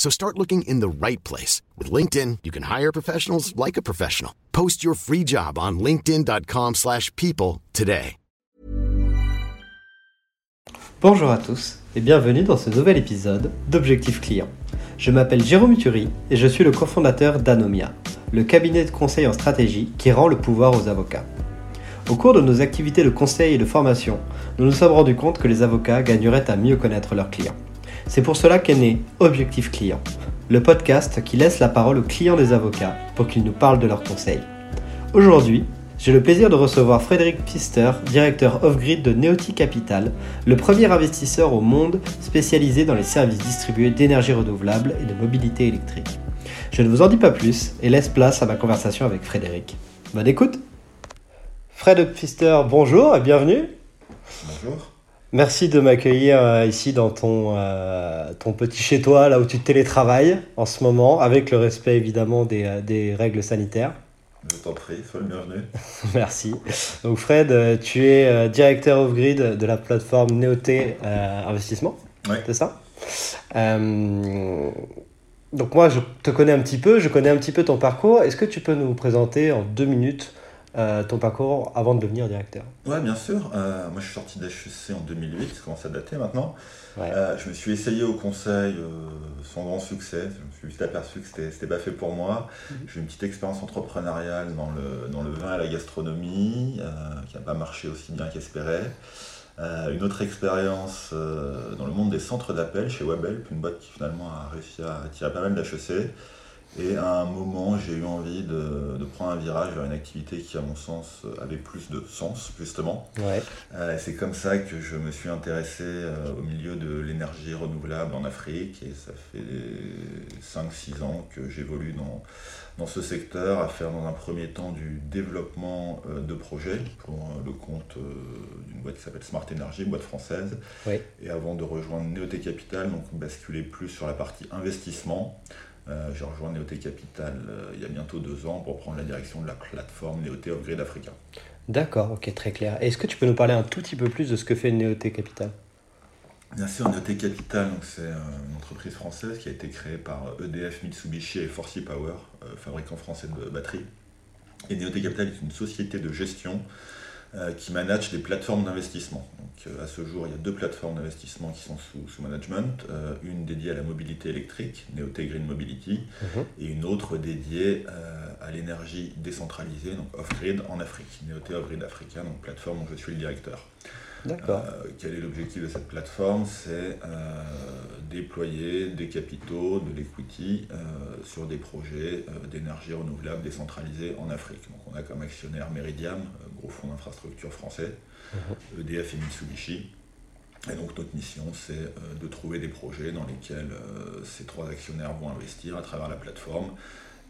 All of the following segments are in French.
So start looking in the right place. With LinkedIn, you can hire professionals like a professional. Post your free job on linkedin.com/people slash people today. Bonjour à tous et bienvenue dans ce nouvel épisode d'Objectif Client. Je m'appelle Jérôme Turi et je suis le cofondateur d'Anomia, le cabinet de conseil en stratégie qui rend le pouvoir aux avocats. Au cours de nos activités de conseil et de formation, nous nous sommes rendus compte que les avocats gagneraient à mieux connaître leurs clients. C'est pour cela qu'est né Objectif Client, le podcast qui laisse la parole aux clients des avocats pour qu'ils nous parlent de leurs conseils. Aujourd'hui, j'ai le plaisir de recevoir Frédéric Pister, directeur off-grid de Neoti Capital, le premier investisseur au monde spécialisé dans les services distribués d'énergie renouvelable et de mobilité électrique. Je ne vous en dis pas plus et laisse place à ma conversation avec Frédéric. Bonne écoute Fred Pister, bonjour et bienvenue. Bonjour. Merci de m'accueillir euh, ici dans ton, euh, ton petit chez-toi, là où tu télétravailles en ce moment, avec le respect évidemment des, euh, des règles sanitaires. Je t'en prie, sois le bienvenu. Merci. Donc Fred, tu es directeur off-grid de la plateforme Neoté euh, Investissement, Oui. c'est ça? Euh, Donc moi, je te connais un petit peu, je connais un petit peu ton parcours. Est-ce que tu peux nous présenter en deux minutes euh, ton parcours avant de devenir directeur Ouais, bien sûr. Euh, moi, je suis sorti d'HEC en 2008, ça commence à dater maintenant. Ouais. Euh, je me suis essayé au conseil sans grand succès. Je me suis vite aperçu que c'était pas fait pour moi. J'ai eu une petite expérience entrepreneuriale dans le, dans le vin et la gastronomie, qui n'a pas marché aussi bien qu'espéré. Une autre expérience dans le monde des centres d'appel chez Webhelp, une boîte qui finalement a réussi à attirer pas mal d'HEC. Et à un moment, j'ai eu envie de, de prendre un virage vers une activité qui, à mon sens, avait plus de sens, justement. Ouais. Euh, c'est comme ça que je me suis intéressé euh, au milieu de l'énergie renouvelable en Afrique et ça fait 5-6 ans que j'évolue dans, dans ce secteur à faire dans un premier temps du développement euh, de projets pour le compte d'une boîte qui s'appelle Smart Energy, boîte française. Et avant de rejoindre Neoté Capital, donc basculer plus sur la partie investissement. Euh, j'ai rejoint Neoté Capital euh, il y a bientôt deux ans pour prendre la direction de la plateforme Neoté Off-Grid Africa. D'accord, ok, très clair. Est-ce que tu peux nous parler un tout petit peu plus de ce que fait Neoté Capital? Bien sûr, Neoté Capital, c'est euh, une entreprise française qui a été créée par EDF, Mitsubishi et Forsy Power, fabricant français de batteries. Et Neoté Capital est une société de gestion qui manage des plateformes d'investissement. Donc, euh, à ce jour, il y a deux plateformes d'investissement qui sont sous, sous management. Euh, une dédiée à la mobilité électrique, Neoté Green Mobility, Mhm. et une autre dédiée euh, à l'énergie décentralisée, donc off-grid en Afrique, Neoté Off-Grid Africa, donc plateforme dont je suis le directeur. D'accord. Euh, quel est l'objectif de cette plateforme? C'est euh, déployer des capitaux, de l'equity euh, sur des projets d'énergie renouvelable décentralisée en Afrique. Donc on a comme actionnaire Meridiam, gros fonds d'infrastructure français, EDF et Mitsubishi. Et donc notre mission, c'est de trouver des projets dans lesquels ces trois actionnaires vont investir à travers la plateforme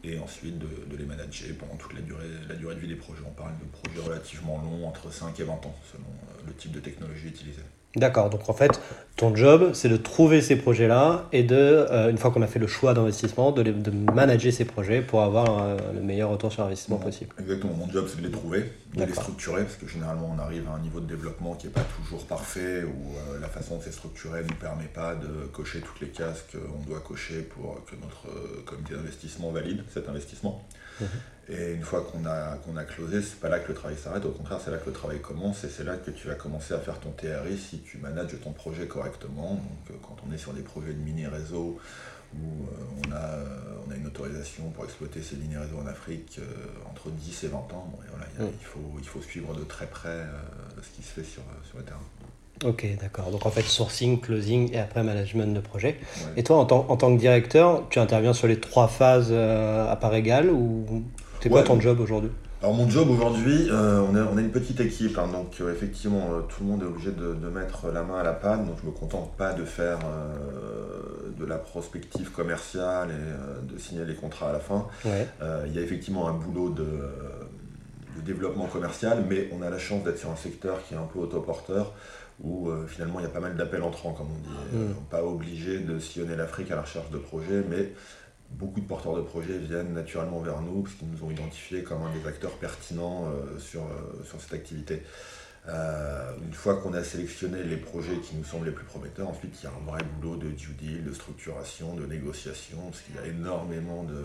et ensuite de, les manager pendant toute la durée, la durée de vie des projets. On parle de projets relativement longs, entre 5 et 20 ans, selon euh, le type de technologie utilisée. D'accord, donc en fait, ton job, c'est de trouver ces projets-là et de, euh, une fois qu'on a fait le choix d'investissement, de, de, manager ces projets pour avoir euh, le meilleur retour sur investissement possible. Exactement, mon job, c'est de les trouver, de les structurer, parce que généralement, on arrive à un niveau de développement qui n'est pas toujours parfait, ou euh, la façon dont c'est structuré ne nous permet pas de cocher toutes les cases qu'on doit cocher pour que notre comité d'investissement valide cet investissement. Mhm. Et une fois qu'on a, qu'on a closé, c'est pas là que le travail s'arrête, au contraire, c'est là que le travail commence et c'est là que tu vas commencer à faire ton TRI si tu manages ton projet correctement. Donc, euh, quand on est sur des projets de mini-réseau où euh, on, a, on a une autorisation pour exploiter ces mini-réseaux en Afrique euh, entre 10 et 20 ans, il, faut, il faut suivre de très près ce qui se fait sur, sur le terrain. Ok, d'accord. Donc en fait, sourcing, closing et après management de projet. Et toi, en tant, en tant, que directeur, tu interviens sur les trois phases à part égale ou c'est quoi ton job aujourd'hui alors mon job aujourd'hui, euh, on, on, a une petite équipe, hein, donc euh, effectivement euh, tout le monde est obligé de, mettre la main à la pâte, donc je me contente pas de faire de la prospective commerciale et de signer les contrats à la fin. Il y a effectivement un boulot de, développement commercial, mais on a la chance d'être sur un secteur qui est un peu autoporteur, où finalement il y a pas mal d'appels entrants, comme on dit. Mm. Pas obligé de sillonner l'Afrique à la recherche de projets, mais beaucoup de porteurs de projets viennent naturellement vers nous parce qu'ils nous ont identifiés comme un des acteurs pertinents euh, sur, euh, sur cette activité. Euh, une fois qu'on a sélectionné les projets qui nous semblent les plus prometteurs, ensuite il y a un vrai boulot de due deal, de structuration, de négociation, parce qu'il y a énormément de,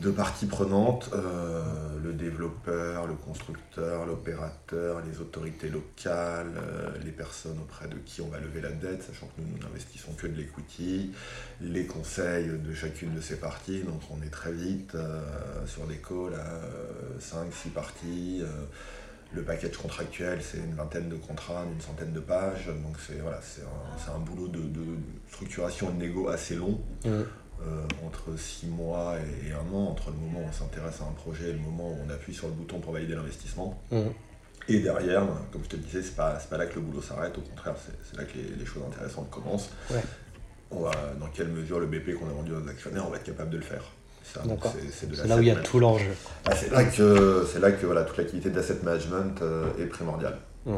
de parties prenantes, euh, le développeur, le constructeur, l'opérateur, les autorités locales, euh, les personnes auprès de qui on va lever la dette, sachant que nous n'investissons que de l'equity, les conseils de chacune de ces parties, donc on est très vite euh, sur des calls à 5-6 parties. le package contractuel, c'est une vingtaine de contrats, une centaine de pages, donc c'est voilà, un, un, boulot de, structuration et de négo assez long. Mmh. Euh, entre 6 mois et, un an, entre le moment où on s'intéresse à un projet et le moment où on appuie sur le bouton pour valider l'investissement. Mmh. Et derrière, comme je te disais, c'est pas, pas là que le boulot s'arrête, au contraire, c'est là que les, choses intéressantes commencent. On va, dans quelle mesure le BP qu'on a vendu aux actionnaires, on va être capable de le faire. C'est là où il y a tout l'enjeu. Ah, c'est là que, là que voilà, toute l'activité d'asset management euh, est primordiale. Mmh.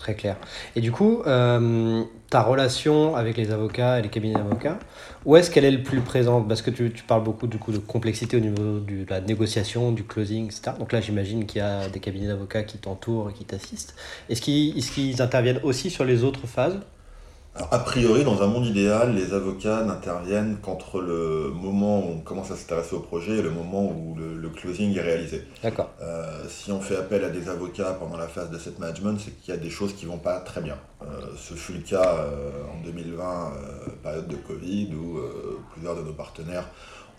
Très clair. Et du coup, euh, ta relation avec les avocats et les cabinets d'avocats, où est-ce qu'elle est le plus présente? Parce que tu, parles beaucoup du coup de complexité au niveau de la négociation, du closing, etc. Donc là, j'imagine qu'il y a des cabinets d'avocats qui t'entourent et qui t'assistent. Est-ce qu'ils est qu'ils interviennent aussi sur les autres phases? A priori, dans un monde idéal, les avocats n'interviennent qu'entre le moment où on commence à s'intéresser au projet et le moment où le, closing est réalisé. D'accord. Euh, si on fait appel à des avocats pendant la phase d'asset management, c'est qu'il y a des choses qui ne vont pas très bien. Euh, ce fut le cas euh, en 2020, période de Covid, où plusieurs de nos partenaires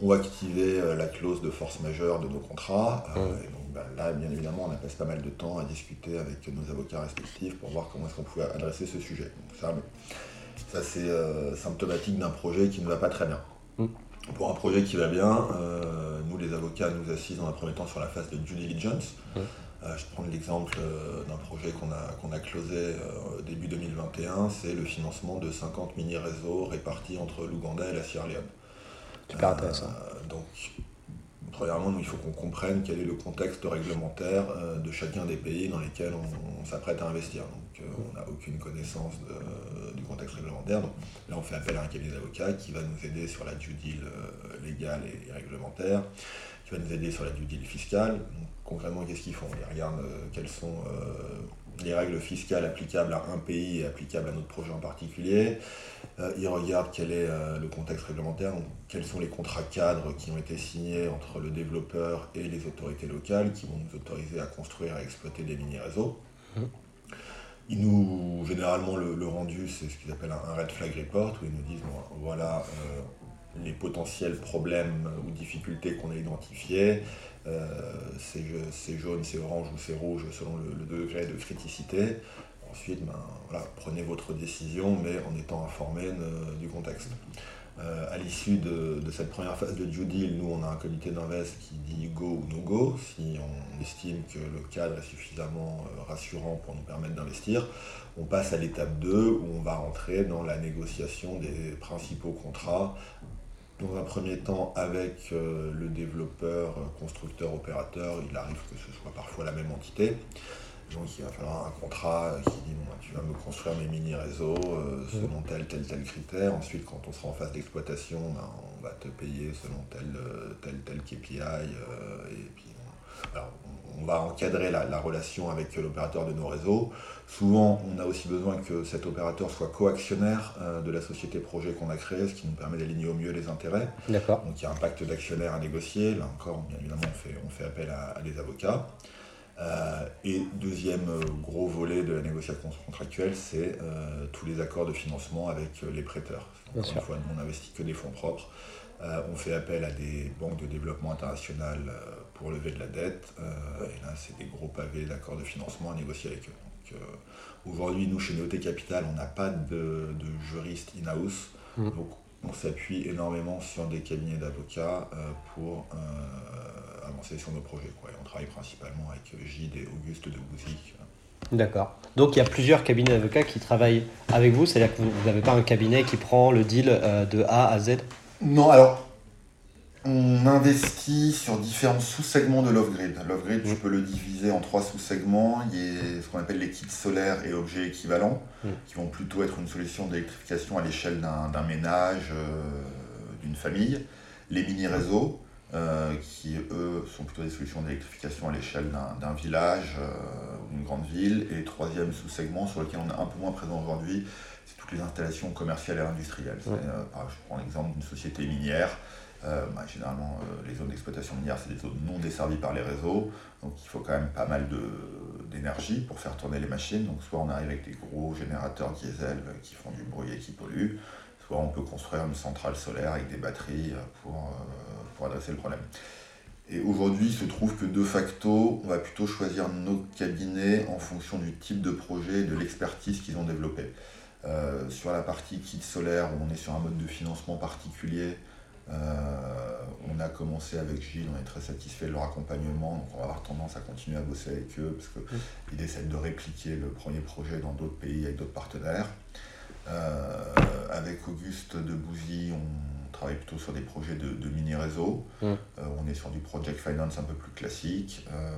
ont activé la clause de force majeure de nos contrats. Mmh. Et donc, ben, là, bien évidemment, on a passé pas mal de temps à discuter avec nos avocats respectifs pour voir comment est-ce qu'on pouvait adresser ce sujet. ça, ça, c'est euh, symptomatique d'un projet qui ne va pas très bien. Mm. Pour un projet qui va bien, euh, nous, les avocats, nous assistent dans un premier temps sur la phase de due diligence. Mm. Euh, je prends l'exemple d'un projet qu'on a, qu'on a closé début 2021, c'est le financement de 50 mini-réseaux répartis entre l'Ouganda et la Sierra Leone. Super intéressant. donc, Premièrement, il faut qu'on comprenne quel est le contexte réglementaire euh, de chacun des pays dans lesquels on, s'apprête à investir. Donc, euh, on n'a aucune connaissance du contexte réglementaire. Donc, là, on fait appel à un cabinet d'avocats qui va nous aider sur la due deal euh, légale et, réglementaire, qui va nous aider sur la due deal fiscale. concrètement, qu'est-ce qu'ils font? Ils regardent quelles sont les règles fiscales applicables à un pays et applicables à notre projet en particulier. Euh, ils regardent quel est euh, le contexte réglementaire, quels sont les contrats cadres qui ont été signés entre le développeur et les autorités locales qui vont nous autoriser à construire et exploiter des mini-réseaux. Mmh. Ils nous, généralement, le, rendu, c'est ce qu'ils appellent un, red flag report, où ils nous disent, voilà euh, les potentiels problèmes ou difficultés qu'on a identifiés, c'est jaune, c'est orange ou c'est rouge selon le, degré de criticité. Ensuite, ben, prenez votre décision, mais en étant informé du contexte. Euh, à l'issue de, cette première phase de due deal, nous, on a un comité d'invest qui dit go ou no go, si on estime que le cadre est suffisamment euh, rassurant pour nous permettre d'investir. On passe à l'étape 2 où on va rentrer dans la négociation des principaux contrats dans un premier temps avec euh, le développeur, constructeur, opérateur, il arrive que ce soit parfois la même entité. Donc il va falloir un contrat qui dit bon, bah, tu vas me construire mes mini-réseaux euh, selon tel, tel, tel critère. Ensuite, quand on sera en phase d'exploitation, bah, on va te payer selon tel, euh, tel, tel KPI. euh, on- va encadrer la, la relation avec l'opérateur de nos réseaux. Souvent, on a aussi besoin que cet opérateur soit coactionnaire euh, de la société projet qu'on a créée, ce qui nous permet d'aligner au mieux les intérêts. D'accord. Donc il y a un pacte d'actionnaires à négocier. Là encore, bien évidemment, on fait, on fait appel à, à des avocats. Euh, et deuxième euh, gros volet de la négociation contractuelle, c'est euh, tous les accords de financement avec les prêteurs. Bien Encore sûr. une fois, nous, on n'investit que des fonds propres. On fait appel à des banques de développement international pour lever de la dette. Euh, et là, c'est des gros pavés d'accords de financement à négocier avec eux. Donc, euh, Aujourd'hui, nous, chez Néoté Capital, on n'a pas de, de juriste in-house. Mm. Donc, on s'appuie énormément sur des cabinets d'avocats euh, pour euh, avancer sur nos projets. Quoi. Et on travaille principalement avec Gide et Auguste de Bouzy. D'accord. Donc il y a plusieurs cabinets d'avocats qui travaillent avec vous, c'est-à-dire que vous n'avez pas un cabinet qui prend le deal euh, de A à Z? Non, alors, on investit sur différents sous-segments de l'off-grid. L'off-grid, tu peux le diviser en trois sous-segments. Il y a ce qu'on appelle les kits solaires et objets équivalents, Mm. qui vont plutôt être une solution d'électrification à l'échelle d'un ménage, euh, d'une famille. Les mini-réseaux, euh, qui eux sont plutôt des solutions d'électrification à l'échelle d'un village euh, ou d'une grande ville. Et troisième sous-segment sur lequel on est un peu moins présent aujourd'hui, c'est toutes les installations commerciales et industrielles. Je prends l'exemple d'une société minière. Euh, bah, généralement, euh, les zones d'exploitation minière, c'est des zones non desservies par les réseaux. Donc il faut quand même pas mal d'énergie pour faire tourner les machines. Donc soit on arrive avec des gros générateurs diesel euh, qui font du bruit et qui polluent, soit on peut construire une centrale solaire avec des batteries pour, pour adresser le problème. Et aujourd'hui, il se trouve que de facto, on va plutôt choisir nos cabinets en fonction du type de projet et de l'expertise qu'ils ont développé. Euh, sur la partie kit solaire, où on est sur un mode de financement particulier, on a commencé avec Gilles, on est très satisfait de leur accompagnement, donc on va avoir tendance à continuer à bosser avec eux, parce qu'ils essaient de répliquer le premier projet dans d'autres pays avec d'autres partenaires. Euh, avec Auguste de Bouzy, on travaille plutôt sur des projets de, de mini-réseaux. Mm. Euh, on est sur du project finance un peu plus classique. Euh,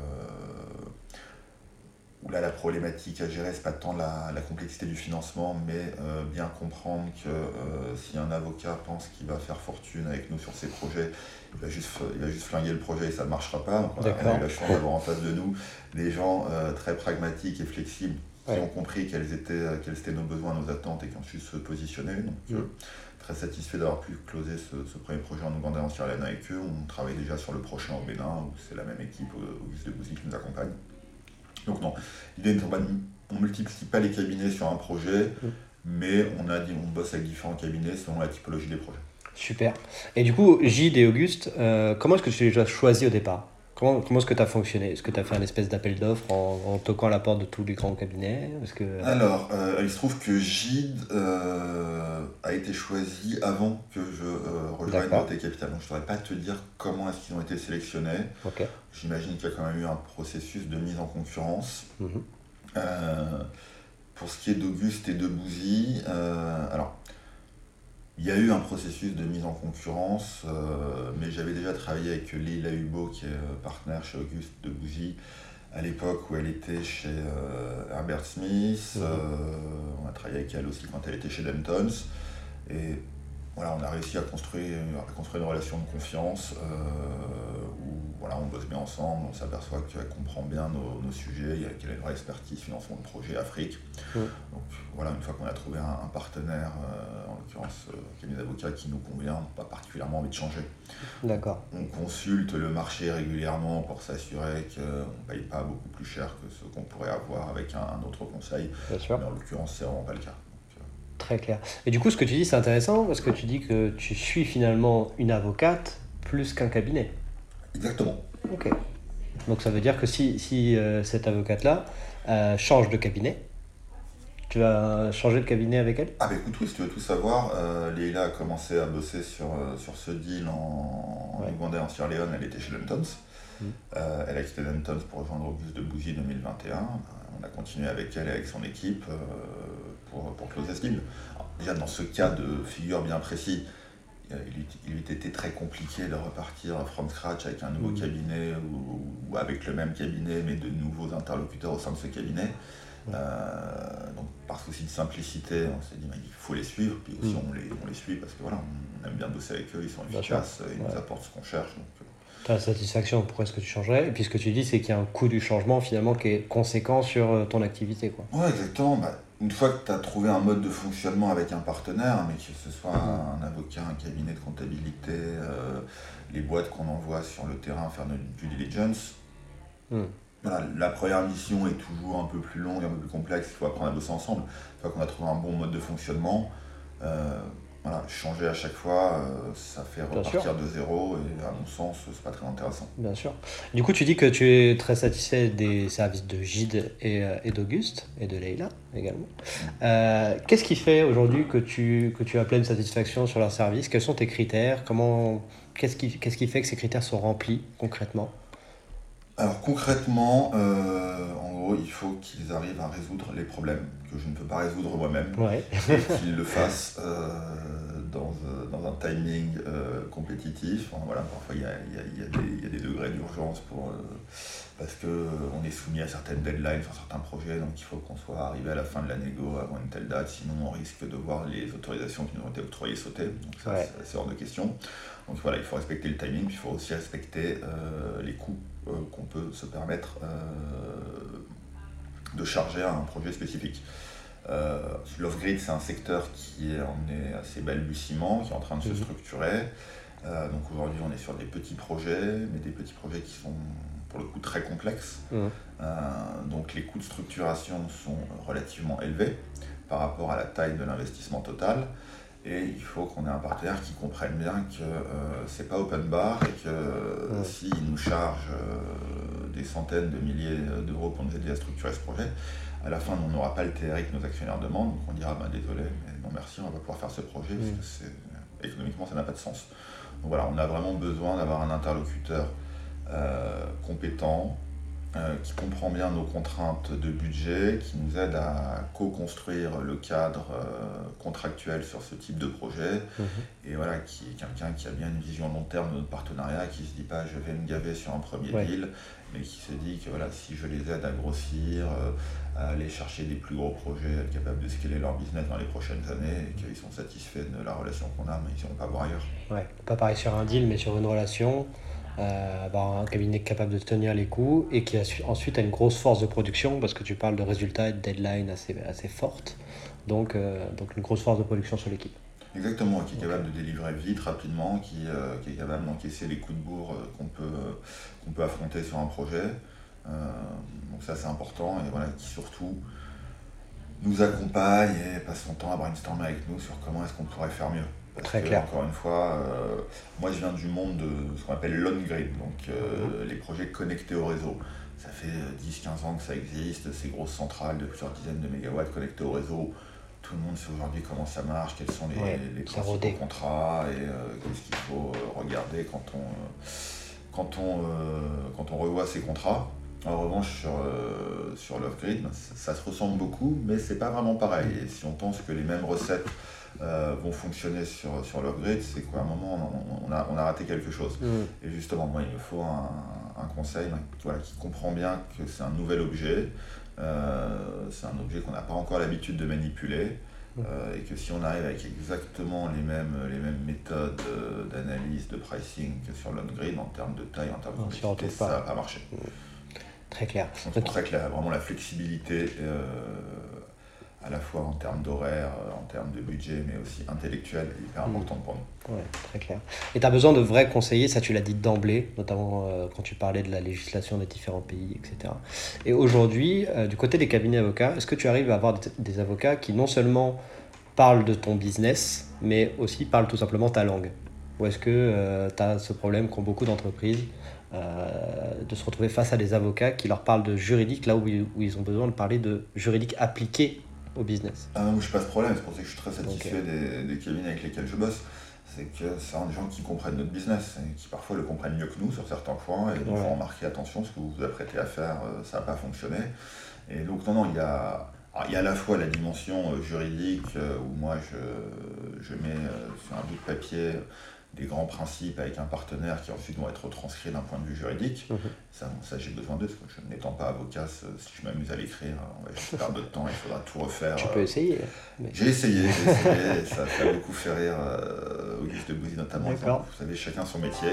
où là, la problématique à gérer, c'est pas tant la, la complexité du financement, mais euh, bien comprendre que euh, si un avocat pense qu'il va faire fortune avec nous sur ses projets, il va juste, il va juste flinguer le projet et ça ne marchera pas. Donc, on a, eu la chance d'avoir en face de nous des gens euh, très pragmatiques et flexibles qui Ouais. ont compris quels étaient, quels étaient nos besoins, nos attentes et qui ont su se positionner. Donc, Mm. euh, très satisfait d'avoir pu closer ce, ce premier projet en Ouganda et en Sierra Leone avec eux. On travaille déjà sur le prochain au Bénin, où c'est la même équipe, euh, Auguste de Bouzy, qui nous accompagne. Donc non, l'idée on ne multiplie pas les cabinets sur un projet, Mm. mais on, a, dit- on bosse avec différents cabinets selon la typologie des projets. Super. Et du coup, Gide et Auguste, euh, comment est-ce que tu les as choisis au départ? Comment, comment est-ce que tu as fonctionné? Est-ce que tu as fait un espèce d'appel d'offres en, en toquant la porte de tous les grands cabinets? Que... Alors, euh, il se trouve que Gide euh, a été choisi avant que je euh, rejoigne. Noté Capital. Donc je ne saurais pas te dire comment est-ce qu'ils ont été sélectionnés. J'imagine qu'il y a quand même eu un processus de mise en concurrence. Mhm. Euh, pour ce qui est d'Auguste et de Bouzy, alors, il y a eu un processus de mise en concurrence, euh, mais j'avais déjà travaillé avec Leila Hubo, qui est euh, partenaire chez Auguste de Bouzy, à l'époque où elle était chez euh, Herbert Smith. Mhm. Euh, on a travaillé avec elle aussi quand elle était chez Dentons. Et voilà, on a réussi à construire, à construire une relation de confiance euh, où voilà, on bosse bien ensemble, on s'aperçoit qu'elle comprend bien nos, nos sujets, il y a- qu'elle a une vraie expertise financement de projet Afrique. Mm. Donc voilà, une fois qu'on a trouvé un, un partenaire, euh, en l'occurrence euh, cabinet d'avocats qui nous convient, on n'a pas particulièrement envie de changer. D'accord. On consulte le marché régulièrement pour s'assurer qu'on ne paye pas beaucoup plus cher que ce qu'on pourrait avoir avec un, un autre conseil. Bien sûr. Mais en l'occurrence, c'est vraiment pas le cas. Très clair. Et du coup, ce que tu dis, c'est intéressant parce que tu dis que tu suis finalement une avocate plus qu'un cabinet. Exactement. Ok. Donc ça veut dire que si, si euh, cette avocate-là euh, change de cabinet, tu vas changer de cabinet avec elle? Ah bah écoute, oui, si tu veux tout savoir, euh, Leila a commencé à bosser sur, euh, sur ce deal en, en. Ouganda et en Sierra Leone, elle était chez Dentons. Mm. Euh, elle a quitté Dentons pour rejoindre Auguste de Bouzy 2021. Euh, On a continué avec elle et avec son équipe euh, pour, pour closer ce deal. Alors, déjà, dans ce cas de figure bien précis, il il, eût été très compliqué de repartir from scratch avec un nouveau mm. cabinet ou, avec le même cabinet mais de nouveaux interlocuteurs au sein de ce cabinet. donc par souci de simplicité, on s'est dit bah, il faut les suivre, puis aussi mm. on, les, on les suit parce que voilà, on aime bien bosser avec eux, ils sont efficaces, ils nous apportent ce qu'on cherche. Donc, ta satisfaction, pourquoi est-ce que tu changerais? Et puis ce que tu dis, c'est qu'il y a un coût du changement finalement qui est conséquent sur euh, ton activité. Quoi. Ouais, exactement. Bah, une fois que tu as trouvé un mode de fonctionnement avec un partenaire, mais que ce soit un, avocat, un cabinet de comptabilité, euh, les boîtes qu'on envoie sur le terrain faire notre due diligence, hmm. voilà, la première mission est toujours un peu plus longue, un peu plus complexe, il faut apprendre à bosser ensemble. Une fois qu'on a trouvé un bon mode de fonctionnement, euh, voilà, changer à chaque fois, euh, ça fait repartir de zéro et à mon sens, c'est pas très intéressant. Bien sûr. Du coup, tu dis que tu es très satisfait des services de Gide et, euh, et d'Auguste et de Leïla également. Euh, qu'est-ce qui fait aujourd'hui que tu, que tu as pleine satisfaction sur leur service? Quels sont tes critères? Comment, qu'est-ce, qui, qu'est-ce qui fait que ces critères sont remplis concrètement? Alors concrètement, en gros, il faut qu'ils arrivent à résoudre les problèmes que je ne peux pas résoudre moi-même. Et qu'ils le fassent euh, dans, un timing euh, compétitif. voilà, parfois il y a, y, a, y a, des degrés d'urgence pour, euh, parce qu'on est soumis à certaines deadlines sur certains projets, donc il faut qu'on soit arrivé à la fin de la négo avant une telle date, sinon on risque de voir les autorisations qui nous ont été octroyées sauter. Donc ça, c'est hors de question. Donc voilà, il faut respecter le timing, puis il faut aussi respecter les coûts qu'on peut se permettre de charger à un projet spécifique. Euh, L'off-grid, c'est un secteur qui est en est assez balbutiement, qui est en train de se mhm. structurer. Euh, donc aujourd'hui, on est sur des petits projets, mais des petits projets qui sont pour le coup très complexes. Mhm. Euh, donc les coûts de structuration sont relativement élevés par rapport à la taille de l'investissement total. Et il faut qu'on ait un partenaire qui comprenne bien que c'est pas open bar et que mhm. s'il nous charge des centaines de milliers d'euros pour nous aider à structurer ce projet, à la fin, on n'aura pas le TRI que nos actionnaires demandent, donc on dira bah, désolé, mais non merci, on va pouvoir faire ce projet, parce que économiquement, ça n'a pas de sens. Donc voilà, on a vraiment besoin d'avoir un interlocuteur euh, compétent, euh, qui comprend bien nos contraintes de budget, qui nous aide à co-construire le cadre euh, contractuel sur ce type de projet, mhm. et voilà, qui est quelqu'un qui a bien une vision long terme de notre partenariat, qui se dit pas je vais me gaver sur un premier deal, mais qui se dit que voilà, si je les aide à grossir, à aller chercher des plus gros projets, être capable de scaler leur business dans les prochaines années et qu'ils sont satisfaits de la relation qu'on a, mais ils n'iront pas voir ailleurs. Ouais, pas pareil sur un deal, mais sur une relation. Euh, avoir un cabinet capable de tenir les coûts et qui a ensuite a une grosse force de production parce que tu parles de résultats et de deadline assez, assez fortes. Donc, euh, donc une grosse force de production sur l'équipe. Exactement, qui est capable de délivrer vite, rapidement, qui, euh, qui est capable d'encaisser les coups de bourre qu'on peut, qu'on peut affronter sur un projet. Euh, donc ça c'est important et voilà, qui surtout nous accompagne et passe son temps à brainstormer avec nous sur comment est-ce qu'on pourrait faire mieux. Très clair. Encore une fois, euh, moi je viens du monde de ce qu'on appelle l'on-grid, donc euh, mhm. les projets connectés au réseau. Ça fait 10-15 ans que ça existe, ces grosses centrales de plusieurs dizaines de mégawatts connectées au réseau. Tout le monde sait aujourd'hui comment ça marche, quels sont les, les principaux contrats et qu'est-ce qu'il faut regarder quand on, quand, on, quand on revoit ces contrats. En revanche, sur, euh, sur l'off-grid, ben, ça, se ressemble beaucoup, mais c'est pas vraiment pareil. Et si on pense que les mêmes recettes euh, vont fonctionner sur, sur l'off-grid, c'est qu'à un moment, on, a, on, a, raté quelque chose. Mm. Et justement, moi, il me faut un, un conseil voilà, qui comprend bien que c'est un nouvel objet, euh, c'est un objet qu'on n'a pas encore l'habitude de manipuler. Euh, et que si on arrive avec exactement les mêmes, les mêmes méthodes d'analyse, de pricing que sur l'on-grid, en termes de taille, en termes de complexité, ça va pas marcher. Mm. Très clair. très clair, vraiment la flexibilité, euh, à la fois en termes d'horaire, euh, en termes de budget, mais aussi intellectuel, est hyper mm. importante pour nous. Oui, très clair. Et tu as besoin de vrais conseillers, ça tu l'as dit d'emblée, notamment euh, quand tu parlais de la législation des différents pays, etc. Et aujourd'hui, du côté des cabinets avocats, est-ce que tu arrives à avoir des avocats qui non seulement parlent de ton business, mais aussi parlent tout simplement ta langue? Ou est-ce que tu as ce problème qu'ont beaucoup d'entreprises euh, de se retrouver face à des avocats qui leur parlent de juridique là où, ils ont besoin de parler de juridique appliqué au business. Ah non, je pas ce problème, c'est pour ça que je suis très satisfait des, cabinets avec lesquels je bosse. C'est que c'est des gens qui comprennent notre business et qui parfois le comprennent mieux que nous sur certains points et donc ouais. faut remarquer attention, ce que vous vous apprêtez à faire, euh, ça n'a pas fonctionné. Et donc non, non, il y a il y a à la fois la dimension juridique où moi je, je mets sur un bout de papier des grands principes avec un partenaire qui ensuite vont être transcrits d'un point de vue juridique. Mhm. Ça, ça j'ai besoin d'eux, je n'étant pas avocat, si je m'amuse à l'écrire, on va perdre de temps, il faudra tout refaire. Tu peux euh. essayer. J'ai essayé, j'ai essayé, ça, a beaucoup fait rire euh, Auguste de Bouzy notamment. Vous savez, chacun son métier.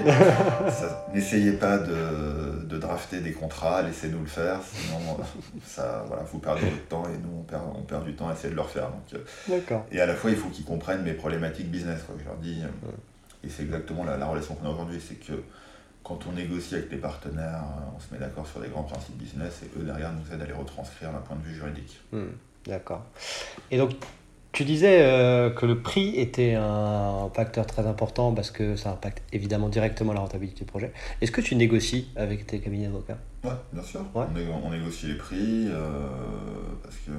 N'essayez pas de, de, drafter des contrats, laissez-nous le faire, sinon ça, voilà, vous perdez votre temps et nous on perd, on perd du temps à essayer de le refaire. Donc, euh. et à la fois, il faut qu'ils comprennent mes problématiques business. Quoi. Je leur dis, et c'est exactement la, relation qu'on a aujourd'hui, c'est que quand on négocie avec des partenaires, euh, on se met d'accord sur des grands principes business et eux derrière nous aident à les retranscrire d'un point de vue juridique. Hmm, d'accord. Et donc tu disais euh, que le prix était un facteur très important parce que ça impacte évidemment directement la rentabilité du projet. Est-ce que tu négocies avec tes cabinets d'avocats? Oui, bien sûr. On, négocie les prix euh, parce que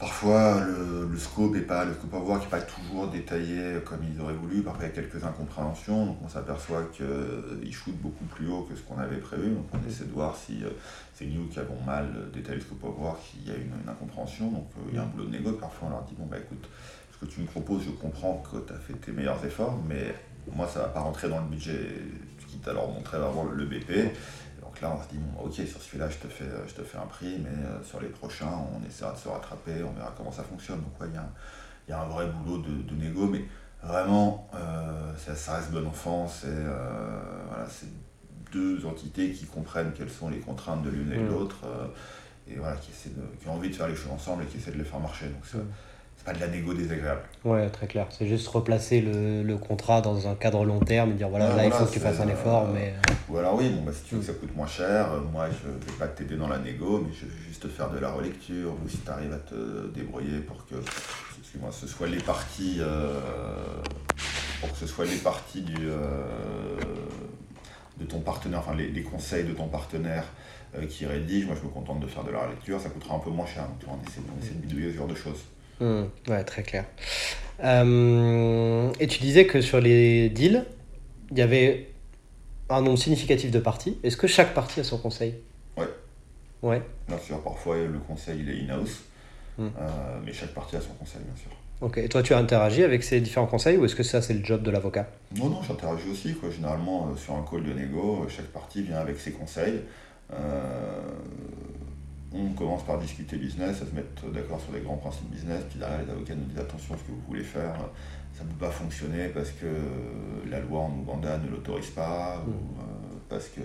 Parfois, le, scope est pas, le scope à voir qui n'est pas toujours détaillé comme ils auraient voulu. Parfois, il y a quelques incompréhensions. Donc, on s'aperçoit qu'ils euh, shootent beaucoup plus haut que ce qu'on avait prévu. Donc, on essaie de voir si euh, c'est nous qui avons mal détaillé le scope à voir, qu'il y a une, incompréhension. Donc, euh, il y a un boulot de négo. Parfois, on leur dit Bon, bah écoute, ce que tu me proposes, je comprends que tu as fait tes meilleurs efforts, mais moi, ça ne va pas rentrer dans le budget, quitte à leur montrer avant le BP là, on se dit, bon, ok, sur celui-là, je, te fais, je te fais un prix, mais euh, sur les prochains, on essaiera de se rattraper, on verra comment ça fonctionne. Donc, il y, a un vrai boulot de, de négo, mais vraiment, euh, ça, reste bon enfant. C'est euh, voilà, deux entités qui comprennent quelles sont les contraintes de l'une et de mmh. l'autre, et voilà, qui, de, qui ont envie de faire les choses ensemble et qui essaient de les faire marcher. Donc, mmh c'est pas de la négo désagréable. Ouais, très clair. C'est juste replacer le, le, contrat dans un cadre long terme et dire voilà, là il faut que tu fasses un effort. Euh, mais... Ou alors oui, bon, bah, si tu veux que ça coûte moins cher, euh, moi je vais pas t'aider dans la négo, mais je vais juste faire de la relecture ou si tu arrives à te débrouiller pour que moi ce soit les parties euh, pour que ce soit les parties du, de ton partenaire, enfin les, conseils de ton partenaire qui rédige, moi je me contente de faire de la relecture, ça coûtera un peu moins cher. Donc, on essaie, on essaie de bidouiller ce genre de choses. Hmm, ouais, très clair. Euh, et tu disais que sur les deals, il y avait un nombre significatif de parties. Est-ce que chaque partie a son conseil? Ouais. Ouais. Bien sûr, parfois le conseil il est in-house, hmm. euh, mais chaque partie a son conseil, bien sûr. Ok, et toi tu as interagi avec ces différents conseils ou est-ce que ça c'est le job de l'avocat? Non, non, j'interagis aussi. Quoi. Généralement, euh, sur un call de négo, chaque partie vient avec ses conseils on commence par discuter business, à se mettre d'accord sur les grands principes business, puis derrière les avocats nous disent attention ce que vous voulez faire, ça ne peut pas fonctionner parce que la loi en Ouganda ne l'autorise pas, ou mm. euh, parce que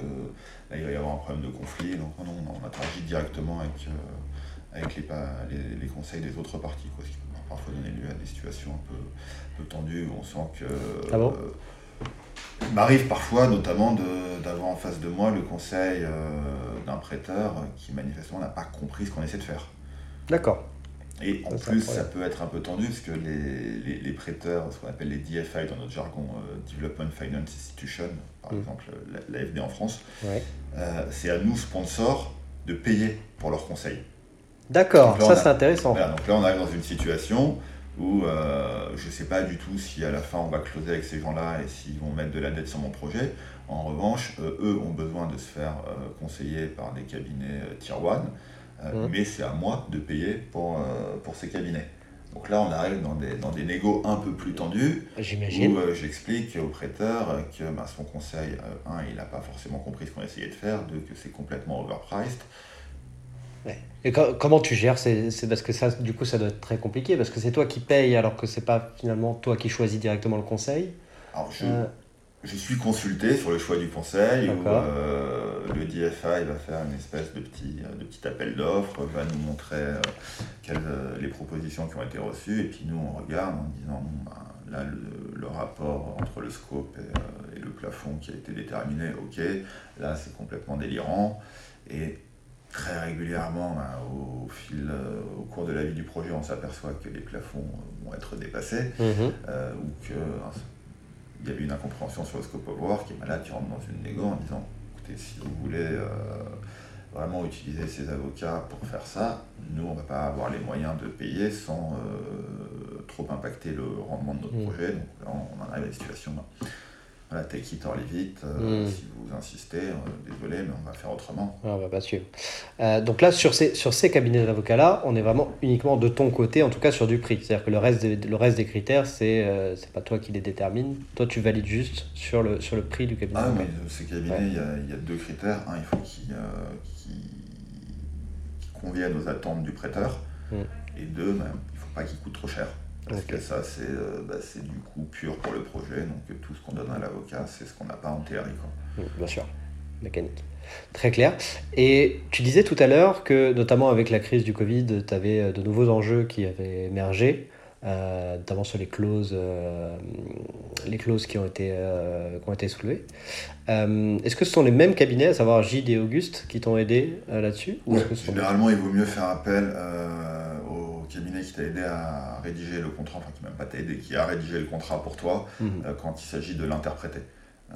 il va y avoir un problème de conflit. Donc non, on interagit directement avec, euh, avec les, les, conseils des autres parties, quoi, ce qui peut parfois donner lieu à des situations un peu, tendues où on sent que. Ah bon? euh, il m'arrive parfois, notamment, d'avoir en face de moi le conseil euh, d'un prêteur qui manifestement n'a pas compris ce qu'on essaie de faire. D'accord. Et en plus, ça peut être un peu tendu parce que les, prêteurs, ce qu'on appelle les DFI dans notre jargon, euh, Development Finance Institution, par mm. exemple l'AFD en France, euh, c'est à nous, sponsors, de payer pour leurs conseils. D'accord, ça c'est intéressant. donc là, on arrive dans une situation où euh, je ne sais pas du tout si à la fin on va closer avec ces gens-là et s'ils vont mettre de la dette sur mon projet. En revanche, euh, eux ont besoin de se faire euh, conseiller par des cabinets tier one, mmh. mais c'est à moi de payer pour, pour ces cabinets. Donc là, on arrive dans des, dans des négos un peu plus tendus, J'imagine. où j'explique au prêteur que bah, son conseil, un, il n'a pas forcément compris ce qu'on essayait de faire, deux, que c'est complètement overpriced, et comment tu gères C'est parce que ça, du coup, ça doit être très compliqué parce que c'est toi qui payes alors que c'est pas finalement toi qui choisis directement le conseil. Alors je, euh. je suis consulté sur le choix du conseil où euh, le DFI va faire une espèce de petit, de petit appel d'offres, va nous montrer euh, quelles, les propositions qui ont été reçues et puis nous on regarde en disant ben, là le, le, rapport entre le scope et, et, le plafond qui a été déterminé, ok, là c'est complètement délirant. Et très régulièrement, ben, au, fil, euh, au cours de la vie du projet, on s'aperçoit que les plafonds vont être dépassés mhm. euh, ou qu'il y a eu une incompréhension sur le scope of work. Et ben là, tu rentres dans une négo en disant écoutez, si vous voulez euh, vraiment utiliser ces avocats pour faire ça, nous, on ne va pas avoir les moyens de payer sans trop impacter le rendement de notre mhm. projet. Donc là, on en arrive à des situations voilà, it or leave it. Euh, mm. Si vous insistez, euh, désolé, mais on va faire autrement. Ah, on va pas suivre. Euh, donc là, sur ces, sur ces cabinets d'avocats-là, on est vraiment uniquement de ton côté, en tout cas sur du prix. C'est-à-dire que le reste des, le reste des critères, c'est euh, c'est pas toi qui les détermine. Toi, tu valides juste sur le, sur le prix du cabinet. Ah, mais ces cabinets, il y, a, y, a deux critères. Un, il faut qu'ils conviennent aux attentes du prêteur. Mm. Et deux, ben, il ne faut pas qu'ils coûtent trop cher. Parce que ça, euh, bah, c'est du coup pur pour le projet. Donc tout ce qu'on donne à l'avocat, c'est ce qu'on n'a pas en théorie. Mmh, bien sûr, mécanique. Très clair. Et tu disais tout à l'heure que, notamment avec la crise du Covid, tu avais euh, de nouveaux enjeux qui avaient émergé, euh, notamment sur les clauses, les clauses qui ont été, qui ont été soulevées. Est-ce que ce sont les mêmes cabinets, à savoir Gide et Auguste, qui t'ont aidé là-dessus Généralement, il vaut mieux faire appel cabinet qui t'a aidé à rédiger le contrat, enfin qui même pas t'a aidé, qui a rédigé le contrat pour toi mhm. euh, quand il s'agit de l'interpréter.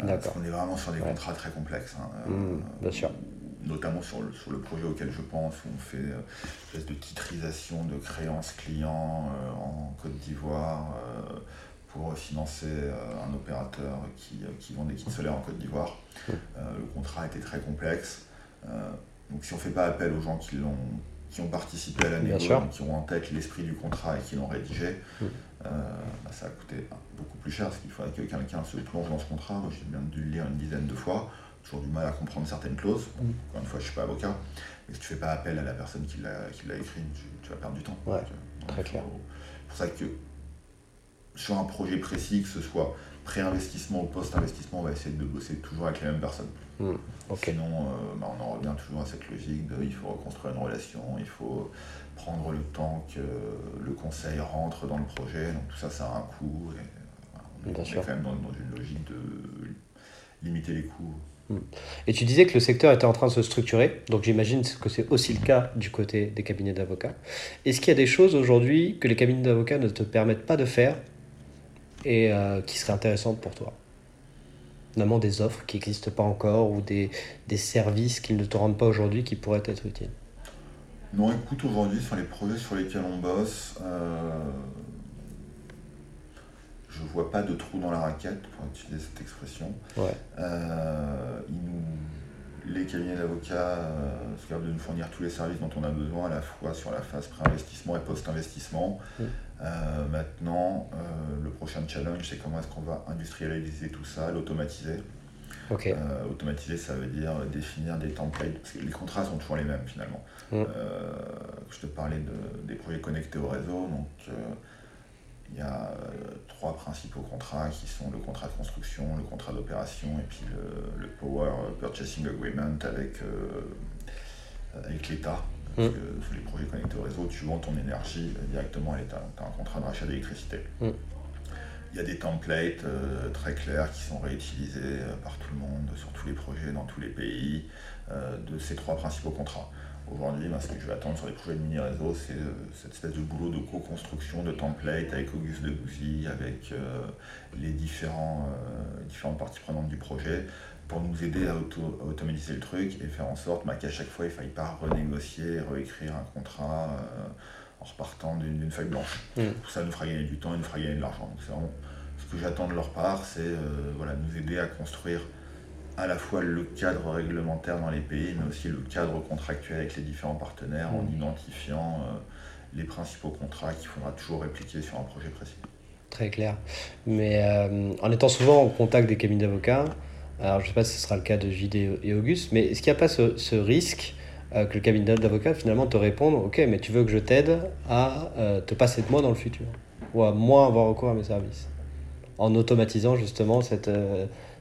Euh, parce qu'on est vraiment sur des contrats très complexes. Hein, euh, mhm, bien sûr. Notamment sur le, sur le projet auquel je pense, où on fait une espèce de titrisation de créances clients en Côte d'Ivoire pour financer un opérateur qui, qui, vend des kits solaires en Côte d'Ivoire. Mhm. le contrat était très complexe. donc si on ne fait pas appel aux gens qui l'ont qui ont participé à la négociation, qui ont en tête l'esprit du contrat et qui l'ont rédigé, euh, bah, ça a coûté beaucoup plus cher parce qu'il faudrait que quelqu'un se plonge dans ce contrat. J'ai bien dû le lire une dizaine de fois, toujours du mal à comprendre certaines clauses. Mm. Encore une fois, je ne suis pas avocat, mais si tu ne fais pas appel à la personne qui l'a écrit, tu, vas perdre du temps. Ouais, très clair. C'est pour ça que sur un projet précis, que ce soit pré-investissement ou post-investissement, on va essayer de bosser toujours avec les mêmes personnes. Hmm, Sinon, euh, bah, on en revient toujours à cette logique de il faut reconstruire une relation, il faut prendre le temps que le conseil rentre dans le projet. Donc tout ça, ça a un coût. Et, on, est, quand même dans, une logique de limiter les coûts. Hmm. Et tu disais que le secteur était en train de se structurer, donc j'imagine que c'est aussi le cas du côté des cabinets d'avocats. Est-ce qu'il y a des choses aujourd'hui que les cabinets d'avocats ne te permettent pas de faire et euh, qui seraient intéressantes pour toi Notamment des offres qui n'existent pas encore ou des, des services qui ne te rendent pas aujourd'hui qui pourraient être utiles Non, écoute, aujourd'hui, sur les projets sur lesquels on bosse, euh, je vois pas de trou dans la raquette, pour utiliser cette expression. Ouais. Euh, les cabinets d'avocats euh, se de nous fournir tous les services dont on a besoin, à la fois sur la phase pré-investissement et post-investissement. Mm. Euh, maintenant, euh, le prochain challenge, c'est comment est-ce qu'on va industrialiser tout ça, l'automatiser. automatiser, ça veut dire définir des templates, parce que les contrats sont toujours les mêmes finalement. Mm. je te parlais des projets connectés au réseau, donc il y a trois principaux contrats qui sont le contrat de construction, le contrat d'opération et puis le, Power Purchasing Agreement avec, euh, avec l'État. Parce mm. que sur les projets connectés au réseau, tu vends ton énergie directement à l'État. Tu as un contrat de rachat d'électricité. Mm. Il y a des templates euh, très clairs qui sont réutilisés euh, par tout le monde, sur tous les projets, dans tous les pays, de ces trois principaux contrats. Aujourd'hui, ce que je vais attendre sur les projets de mini-réseau, c'est euh, cette espèce de boulot de co-construction de template avec Auguste Debussy, avec euh, les différents, euh, différentes parties prenantes du projet, pour nous aider à, automatiser le truc et faire en sorte bah, qu'à chaque fois, il ne faille pas renégocier, réécrire un contrat en repartant d'une feuille blanche. Mm. Tout ça nous fera gagner du temps et nous fera gagner de l'argent. ce que j'attends de leur part, c'est voilà, nous aider à construire à la fois le cadre réglementaire dans les pays, mais aussi le cadre contractuel avec les différents partenaires en mm. identifiant euh, les principaux contrats qu'il faudra toujours répliquer sur un projet précis. Très clair. Mais euh, en étant souvent en contact des cabinets d'avocats, alors je ne sais pas si ce sera le cas de JD et Auguste, mais est-ce qu'il n'y a pas ce, risque euh, que le cabinet d'avocats finalement te réponde Ok, mais tu veux que je t'aide à te passer de moi dans le futur? Ou à moins avoir recours à mes services en automatisant justement cette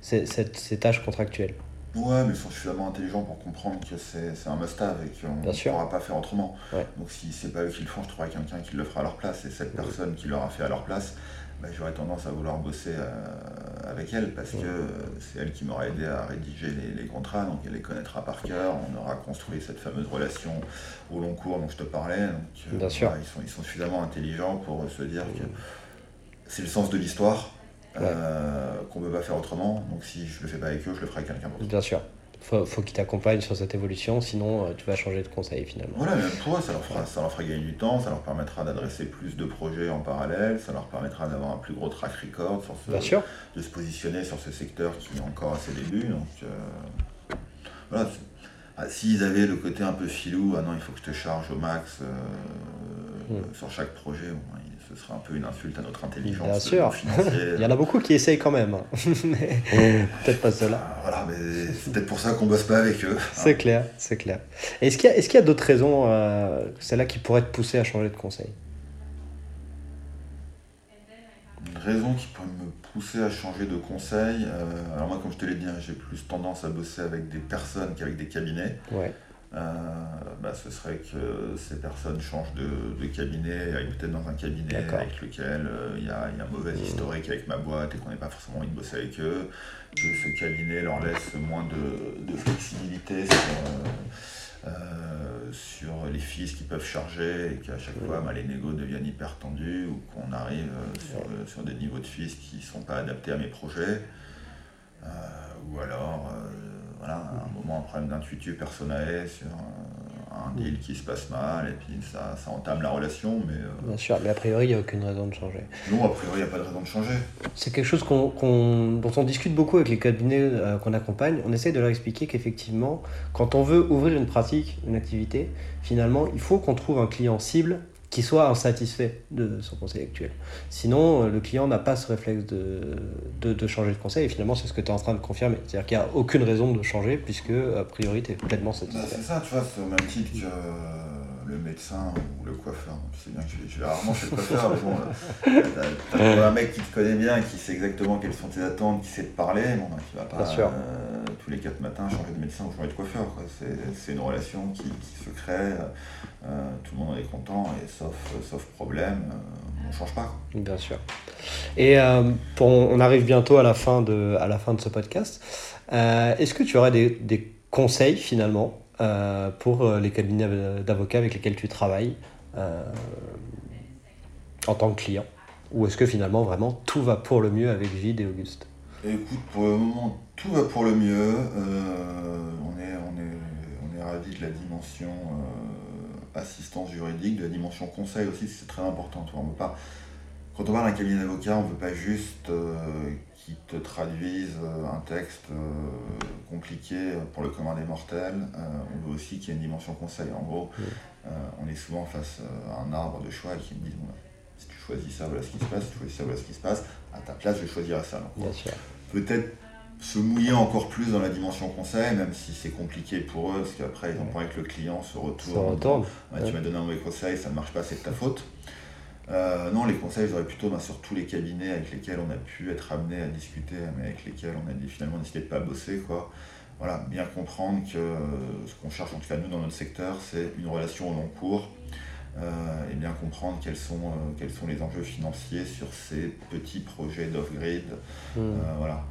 ces, tâches contractuelles. Ouais, mais ils sont suffisamment intelligents pour comprendre que c'est un must-have et qu'on ne pourra pas faire autrement. Donc si c'est pas eux qui le font, je trouverai quelqu'un qui le fera à leur place. Et cette personne qui l'aura fait à leur place, bah, j'aurais tendance à vouloir bosser euh, avec elle parce que c'est elle qui m'aura aidé à rédiger les, contrats, donc elle les connaîtra par cœur. On aura construit cette fameuse relation au long cours dont je te parlais. Donc, euh, Bien sûr. ils, sont, ils sont suffisamment intelligents pour se dire que c'est le sens de l'histoire euh, qu'on ne peut pas faire autrement. Donc si je le fais pas avec eux, je le ferai avec quelqu'un d'autre. Bien sûr. Faut, faut qu'ils t'accompagnent sur cette évolution, sinon euh, tu vas changer de conseil finalement. Voilà, même eux, ça leur, fera, ça leur fera gagner du temps, ça leur permettra d'adresser plus de projets en parallèle, ça leur permettra d'avoir un plus gros track record, sur ce, Bien sûr. de se positionner sur ce secteur qui est encore à ses débuts. Donc, euh, voilà. ah, S'ils avaient le côté un peu filou, ah non, il faut que je te charge au max euh, Mm. sur chaque projet, bon, ce serait un peu une insulte à notre intelligence Bien euh, sûr. financière. Il y en a beaucoup qui essayent quand même, hein. mais peut-être pas ceux-là. Ah, Voilà, mais c'est peut-être pour ça qu'on bosse pas avec eux. C'est clair, c'est clair. Est-ce qu'il y a, d'autres raisons, euh, celles-là, qui pourraient te pousser à changer de conseil? Une raison qui pourrait me pousser à changer de conseil, euh, alors moi comme je te l'ai dit, hein, j'ai plus tendance à bosser avec des personnes qu'avec des cabinets. Ouais, Euh, bah, ce serait que ces personnes changent de, de cabinet, aillent peut-être dans un cabinet avec lequel euh, il y, a, y a un mauvais historique avec ma boîte et qu'on n'ait pas forcément envie de bosser avec eux, que ce cabinet leur laisse moins de, de flexibilité sur, euh, euh, sur les fees qu'ils peuvent charger et qu'à chaque fois bah, les négos deviennent hyper tendus ou qu'on arrive euh, sur, euh, sur des niveaux de fees qui ne sont pas adaptés à mes projets. Euh, ou alors, euh, voilà, à un moment, un problème d'intuitu personnel sur euh, un deal qui se passe mal, et puis ça, ça entame la relation, mais euh, bien sûr, mais a priori, il n'y a aucune raison de changer. non, a priori, il n'y a pas de raison de changer. C'est quelque chose qu'on, qu'on- dont on discute beaucoup avec les cabinets euh, qu'on accompagne. On essaye de leur expliquer qu'effectivement, quand on veut ouvrir une pratique, une activité, finalement, il faut qu'on trouve un client cible qui soit insatisfait de son conseil actuel. Sinon, euh, le client n'a pas ce réflexe de, de, de changer de conseil. Et finalement, c'est ce que tu es en train de confirmer. C'est-à-dire qu'il n'y a aucune raison de changer puisque, a priori, tu es pleinement Bah, satisfait. c'est ça, tu vois, c'est au même titre que le médecin ou le coiffeur. Sais bien que je vais, rarement chez le coiffeur, bon, euh, t'as- un mec qui te connaît bien, qui sait exactement quelles sont tes attentes, qui sait te parler, bon, bah, qui va pas euh, tous les quatre matins changer de médecin ou changer de coiffeur. C'est c'est une relation qui, qui se crée, euh, tout le monde est content, et sauf, sauf problème, euh, on change pas. quoi. Bien sûr. Et pour, on arrive bientôt à la fin de, à la fin de ce podcast. Est-ce que tu aurais des, des conseils finalement euh, pour euh, les cabinets d'avocats avec lesquels tu travailles euh, en tant que client Ou est-ce que finalement vraiment tout va pour le mieux avec Vide et Auguste? Écoute, pour le moment, tout va pour le mieux. On, est, on, est, on est ravis de la dimension assistance juridique, de la dimension conseil aussi, c'est très important. On veut pas, quand on parle d'un cabinet d'avocat, on ne veut pas juste qu'ils te traduisent euh, un texte euh, compliqué pour le commun des mortels. Euh, on veut aussi qu'il y ait une dimension conseil. En gros, on est souvent face à un arbre de choix et qui me disent bon, si tu choisis ça, voilà ce qui se passe, si tu choisis ça, voilà ce qui se passe. À ta place, je choisirais ça. Peut-être se mouiller encore plus dans la dimension conseil, même si c'est compliqué pour eux, parce qu'après, ils ont pas envie que le client se retourne. Ça retourne. Ouais, Ouais. Tu m'as donné un mauvais conseil, ça ne marche pas, c'est de ta faute. Euh, non, les conseils, j'aurais plutôt ben, sur tous les cabinets avec lesquels on a pu être amené à discuter, mais avec lesquels on a dit- finalement décidé de ne pas bosser. Quoi. Voilà, bien comprendre que euh, ce qu'on cherche, en tout cas nous dans notre secteur, c'est une relation au long cours. euh, et bien comprendre quels sont, quels sont les enjeux financiers sur ces petits projets d'off-grid. Hmm. Voilà,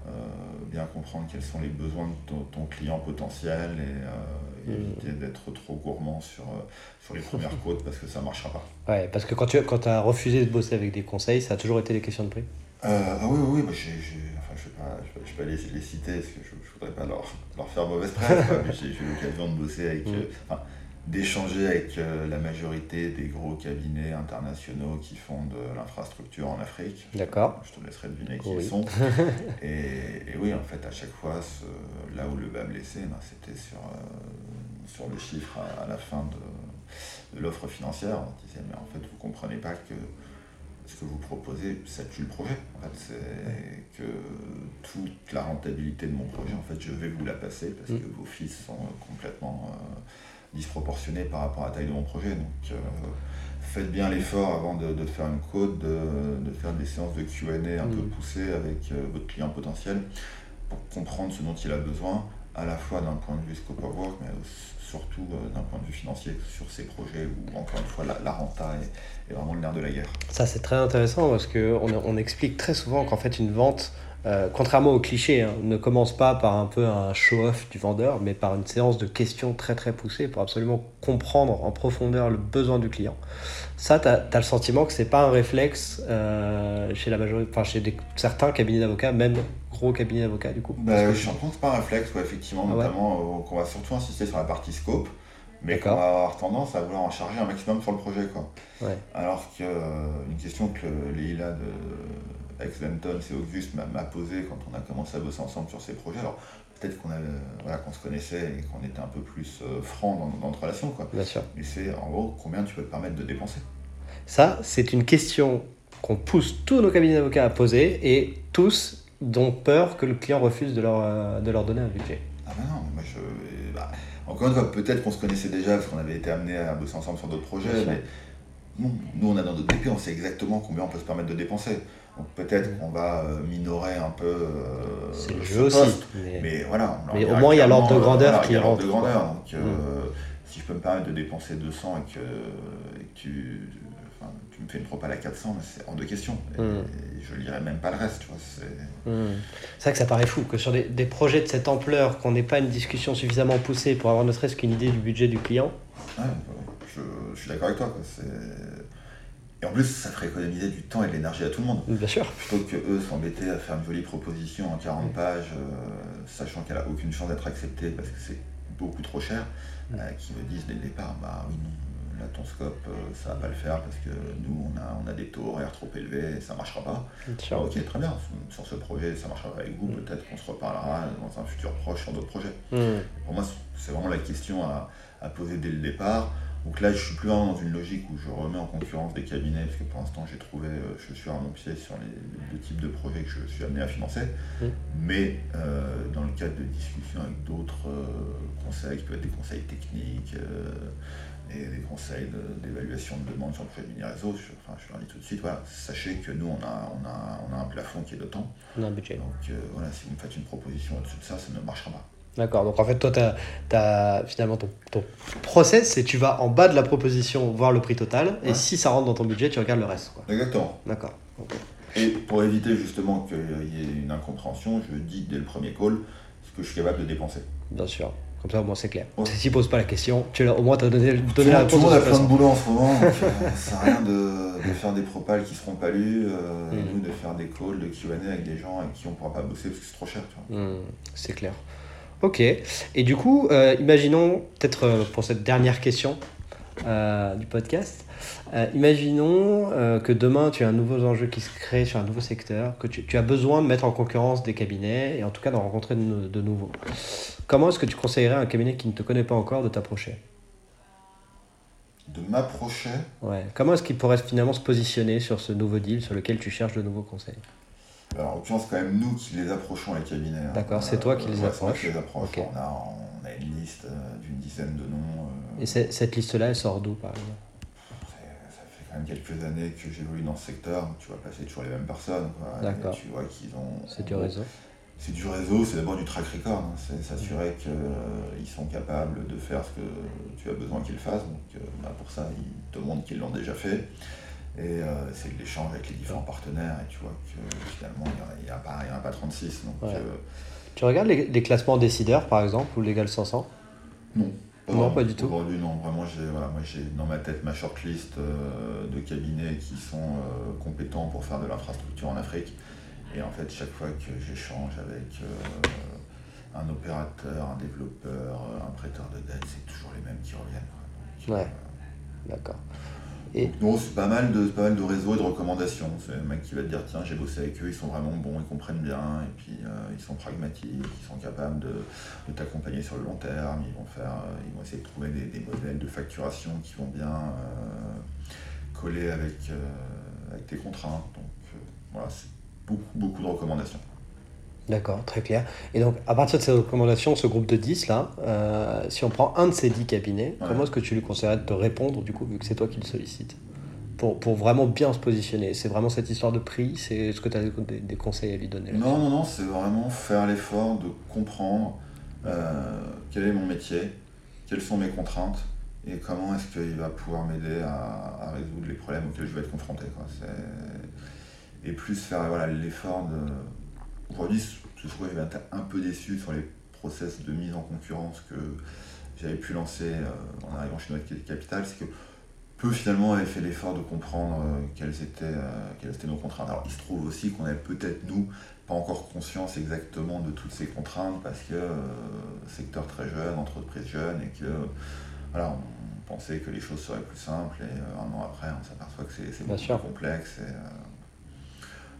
bien comprendre quels sont les besoins de ton, ton client potentiel et, et Mm. éviter d'être trop gourmand sur, euh, sur les premières côtes parce que ça ne marchera pas. Ouais, parce que quand tu quand as refusé de bosser avec des conseils, ça a toujours été des questions de prix. Euh, ah oui, oui, oui, bah, enfin, je ne vais pas, les, les citer parce que je ne voudrais pas leur, leur faire mauvaise presse, mais j'ai, eu l'occasion de bosser avec, Mm. euh, enfin, d'échanger avec euh, la majorité des gros cabinets internationaux qui font de l'infrastructure en Afrique. D'accord. Je te laisserai deviner qui Oui. ils sont. et, et oui, en fait, à chaque fois, ce- là où le bas blessé, ben, c'était sur, euh, sur le chiffre à, à la fin de, de l'offre financière. On disait, mais en fait, vous comprenez pas que ce que vous proposez, ça tue le projet. En fait, c'est que toute la rentabilité de mon projet, en fait, je vais vous la passer parce Mm. que vos fils sont euh, complètement euh, disproportionnés par rapport à la taille de mon projet. Donc, euh, faites bien l'effort avant de, de faire une code, de, de faire des séances de QA un peu Mm. poussées avec euh, votre client potentiel pour comprendre ce dont il a besoin, à la fois d'un point de vue scope of work, mais surtout euh, d'un point de vue financier sur ces projets où, encore une fois, la, la renta est, est vraiment le nerf de la guerre. Ça, c'est très intéressant parce qu'on on explique très souvent qu'en fait, une vente, euh, contrairement au cliché, hein, ne commence pas par un peu un show-off du vendeur, mais par une séance de questions très très poussées pour absolument comprendre en profondeur le besoin du client. Ça, tu as, le sentiment que c'est pas un réflexe euh, chez la majorité, enfin chez certains cabinets d'avocats, même gros cabinets d'avocats du coup? Bah, je pense que c'est pas un réflexe, effectivement, ah notamment qu'on va surtout insister sur la partie scope mais qu'on va avoir tendance à vouloir en charger un maximum sur le projet. Quoi. Alors qu'une euh, question que Leila de ex Venton, c'est Auguste, m'a posée quand on a commencé à bosser ensemble sur ces projets. Alors peut-être qu'on voilà, se connaissait et qu'on était un peu plus euh, franc dans, notre relation. Quoi. Bien sûr. Mais c'est en gros combien tu peux te permettre de dépenser? Ça, c'est une question qu'on pousse tous nos cabinets d'avocats à poser et tous ont peur que le client refuse de leur, euh, de leur donner un budget. Ah ben non, moi je. Bah, encore une fois, peut-être qu'on se connaissait déjà parce qu'on avait été amené à bosser ensemble sur d'autres projets, mais nous, on a dans notre DP, on sait exactement combien on peut se permettre de dépenser. Donc peut-être mm. qu'on va euh, minorer un peu. Euh, c'est le jeu aussi. Mais, voilà. Mais au moins, il y a l'ordre de grandeur qui rentre. de grandeur. Donc, euh, mm. si je peux me permettre de dépenser 200 et que, et que tu tu me fais une propale à 400, mais c'est hors de question. Et, hmm. je lirai même pas le reste, tu vois. C'est vrai que ça paraît fou que sur des, projets de cette ampleur, qu'on n'ait pas une discussion suffisamment poussée pour avoir ne serait-ce qu'une idée du budget du client. Ouais, je, suis d'accord avec toi. Et en plus, ça ferait économiser du temps et de l'énergie à tout le monde. Bien sûr. Plutôt que eux s'embêter à faire une jolie proposition en 40 pages, euh, sachant qu'elle a aucune chance d'être acceptée parce que c'est beaucoup trop cher, euh, qui me disent dès le départ, bah oui, non, là ton scope euh, ça va pas le faire parce que nous on a, on a des taux horaires trop élevés et ça marchera pas. ok très bien, sur ce projet ça marchera pas avec vous, mm. peut-être qu'on se reparlera dans un futur proche sur d'autres projets. Mm. Pour moi c'est vraiment la question à, poser dès le départ. Donc là je suis plus dans une logique où je remets en concurrence des cabinets parce que pour l'instant j'ai trouvé, euh, je suis à mon pied sur les, deux types de projets que je suis amené à financer. Mm. Mais euh, dans le cadre de discussions avec d'autres conseils qui peuvent être des conseils techniques, et des conseils d'évaluation de, demande sur le projet de mini-réseau, je, enfin, je leur dis tout de suite, voilà, sachez que nous, on a, on a, on a un plafond qui est de temps. On a un budget. Donc euh, voilà, si vous me faites une proposition au-dessus de ça, ça ne marchera pas. D'accord, donc en fait, toi, tu as, finalement ton, ton process, c'est tu vas en bas de la proposition voir le prix total, et si ça rentre dans ton budget, tu regardes le reste. Quoi. Exactement. D'accord. Et pour éviter justement qu'il y ait une incompréhension, je dis dès le premier call ce que je suis capable de dépenser. Bien sûr. Comme ça, au moins, c'est clair. Si tu poses pas la question, tu au moins, tu as donné, donné la réponse. Tout le monde a plein de boulot en ce moment, donc euh, ça rien de, de, faire des propales qui seront pas lues, euh, mm. de faire des calls, de QA avec des gens avec qui on pourra pas bosser parce que c'est trop cher. Mm, c'est clair. Ok. Et du coup, euh, imaginons, peut-être euh, pour cette dernière question du podcast, euh, imaginons euh, que demain tu as un nouveau enjeu qui se crée sur un nouveau secteur, que tu, as besoin de mettre en concurrence des cabinets et en tout cas d'en rencontrer de, nouveaux. Comment est-ce que tu conseillerais à un cabinet qui ne te connaît pas encore de t'approcher? De m'approcher? Ouais. Comment est-ce qu'il pourrait finalement se positionner sur ce nouveau deal sur lequel tu cherches de nouveaux conseils? Alors, en l'occurrence, quand même nous qui les approchons, les cabinets. Hein. D'accord, c'est toi qui les approches. les approche. On, a, on, a, une liste euh, d'une dizaine de noms. Et cette liste-là, elle sort d'où, par exemple? Quelques années que j'évolue dans ce secteur, tu vois passer toujours les mêmes personnes. D'accord. Tu vois qu'ils ont. C'est du réseau C'est du réseau, c'est d'abord du track record. Hein. C'est s'assurer qu'ils euh, sont capables de faire ce que tu as besoin qu'ils fassent. Donc euh, bah, pour ça, ils te montrent qu'ils l'ont déjà fait. Et euh, c'est de l'échange avec les différents partenaires. Et tu vois que finalement, il n'y en, a pas, a pas 36. Donc, tu regardes les, les, classements décideurs, par exemple, ou Legal 500 Non. Non, pas du tout. Aujourd'hui, non. Vraiment, j'ai voilà, moi, dans ma tête ma shortlist euh, de cabinets qui sont euh, compétents pour faire de l'infrastructure en Afrique. Et en fait, chaque fois que j'échange avec euh, un opérateur, un développeur, un prêteur de dette, c'est toujours les mêmes qui reviennent. ouais, d'accord. Non, c'est pas mal de pas mal de réseaux et de recommandations. C'est un mec qui va te dire tiens j'ai bossé avec eux, ils sont vraiment bons, ils comprennent bien, et puis euh, ils sont pragmatiques, ils sont capables de, t'accompagner sur le long terme, ils vont faire euh, ils vont essayer de trouver des, modèles de facturation qui vont bien euh, coller avec, avec tes contraintes. Donc voilà, c'est beaucoup beaucoup de recommandations. D'accord, très clair. Et donc, à partir de ces recommandations, ce groupe de 10, là, euh, si on prend un de ces 10 cabinets, comment est-ce que tu lui conseillerais de te répondre, du coup, vu que c'est toi qui le sollicites pour, pour vraiment bien se positionner? C'est vraiment cette histoire de prix? C'est ce que tu as des, conseils à lui donner Non, non, non, c'est vraiment faire l'effort de comprendre euh, quel est mon métier, quelles sont mes contraintes et comment est-ce qu'il va pouvoir m'aider à, à, résoudre les problèmes auxquels je vais être confronté. Quoi. Et plus faire voilà, l'effort de aujourd'hui, je trouve que un peu déçu sur les process de mise en concurrence que j'avais pu lancer en arrivant chez notre capital, c'est que peu finalement avaient fait l'effort de comprendre quelles, étaient, quelles étaient nos contraintes. Alors il se trouve aussi qu'on avait peut-être, nous, pas encore conscience exactement de toutes ces contraintes parce que secteur très jeune, entreprise jeune et que voilà, on pensait que les choses seraient plus simples et euh, un an après on s'aperçoit que c'est beaucoup plus complexe. Euh,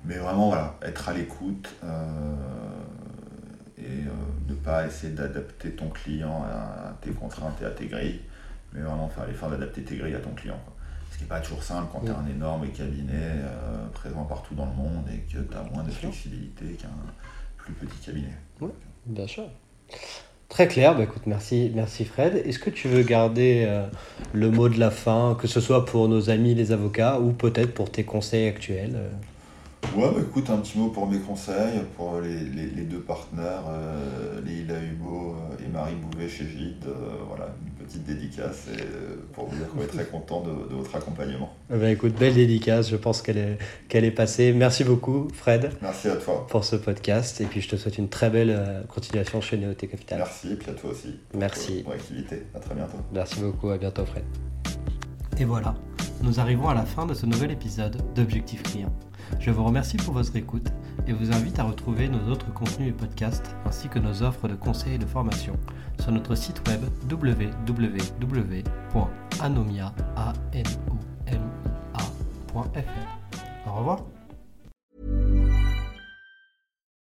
mais vraiment voilà, être à l'écoute euh, et ne pas essayer d'adapter ton client à, tes contraintes et à tes grilles, mais vraiment faire l'effort d'adapter tes grilles à ton client. Ce qui n'est pas toujours simple quand tu as un énorme cabinet présent partout dans le monde et que tu as moins de flexibilité qu'un plus petit cabinet. Oui, bien sûr. Très clair, bah écoute, merci, merci Fred. Est-ce que tu veux garder euh, le mot de la fin, que ce soit pour nos amis les avocats ou peut-être pour tes conseils actuels euh? Ouais, bah écoute, un petit mot pour mes conseils, pour les, les, deux partenaires, euh, Leïla Hugo euh, et Marie Bouvet chez Gide. Euh, voilà, une petite dédicace et, pour vous dire qu'on est très content de, votre accompagnement. Ben, écoute, belle dédicace, je pense qu'elle est, qu'elle est passée. Merci beaucoup, Fred. Merci à toi. Pour ce podcast. Et puis, je te souhaite une très belle continuation chez Néoté Capital. Merci, et puis à toi aussi. Merci. Pour, activité. À très bientôt. Merci beaucoup, à bientôt, Fred. Et voilà, nous arrivons à la fin de ce nouvel épisode d'Objectif Client. Je vous remercie pour votre écoute et vous invite à retrouver nos autres contenus et podcasts ainsi que nos offres de conseils et de formation sur notre site web www.anomia.fr. Au revoir.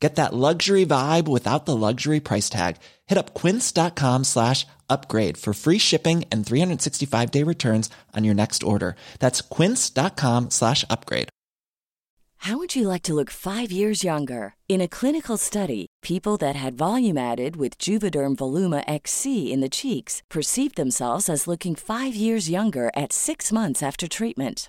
Get that luxury vibe without the luxury price tag. Hit up quince.com slash upgrade for free shipping and 365 day returns on your next order. That's quince.com slash upgrade. How would you like to look five years younger? In a clinical study, people that had volume added with Juvederm Voluma XC in the cheeks perceived themselves as looking five years younger at six months after treatment.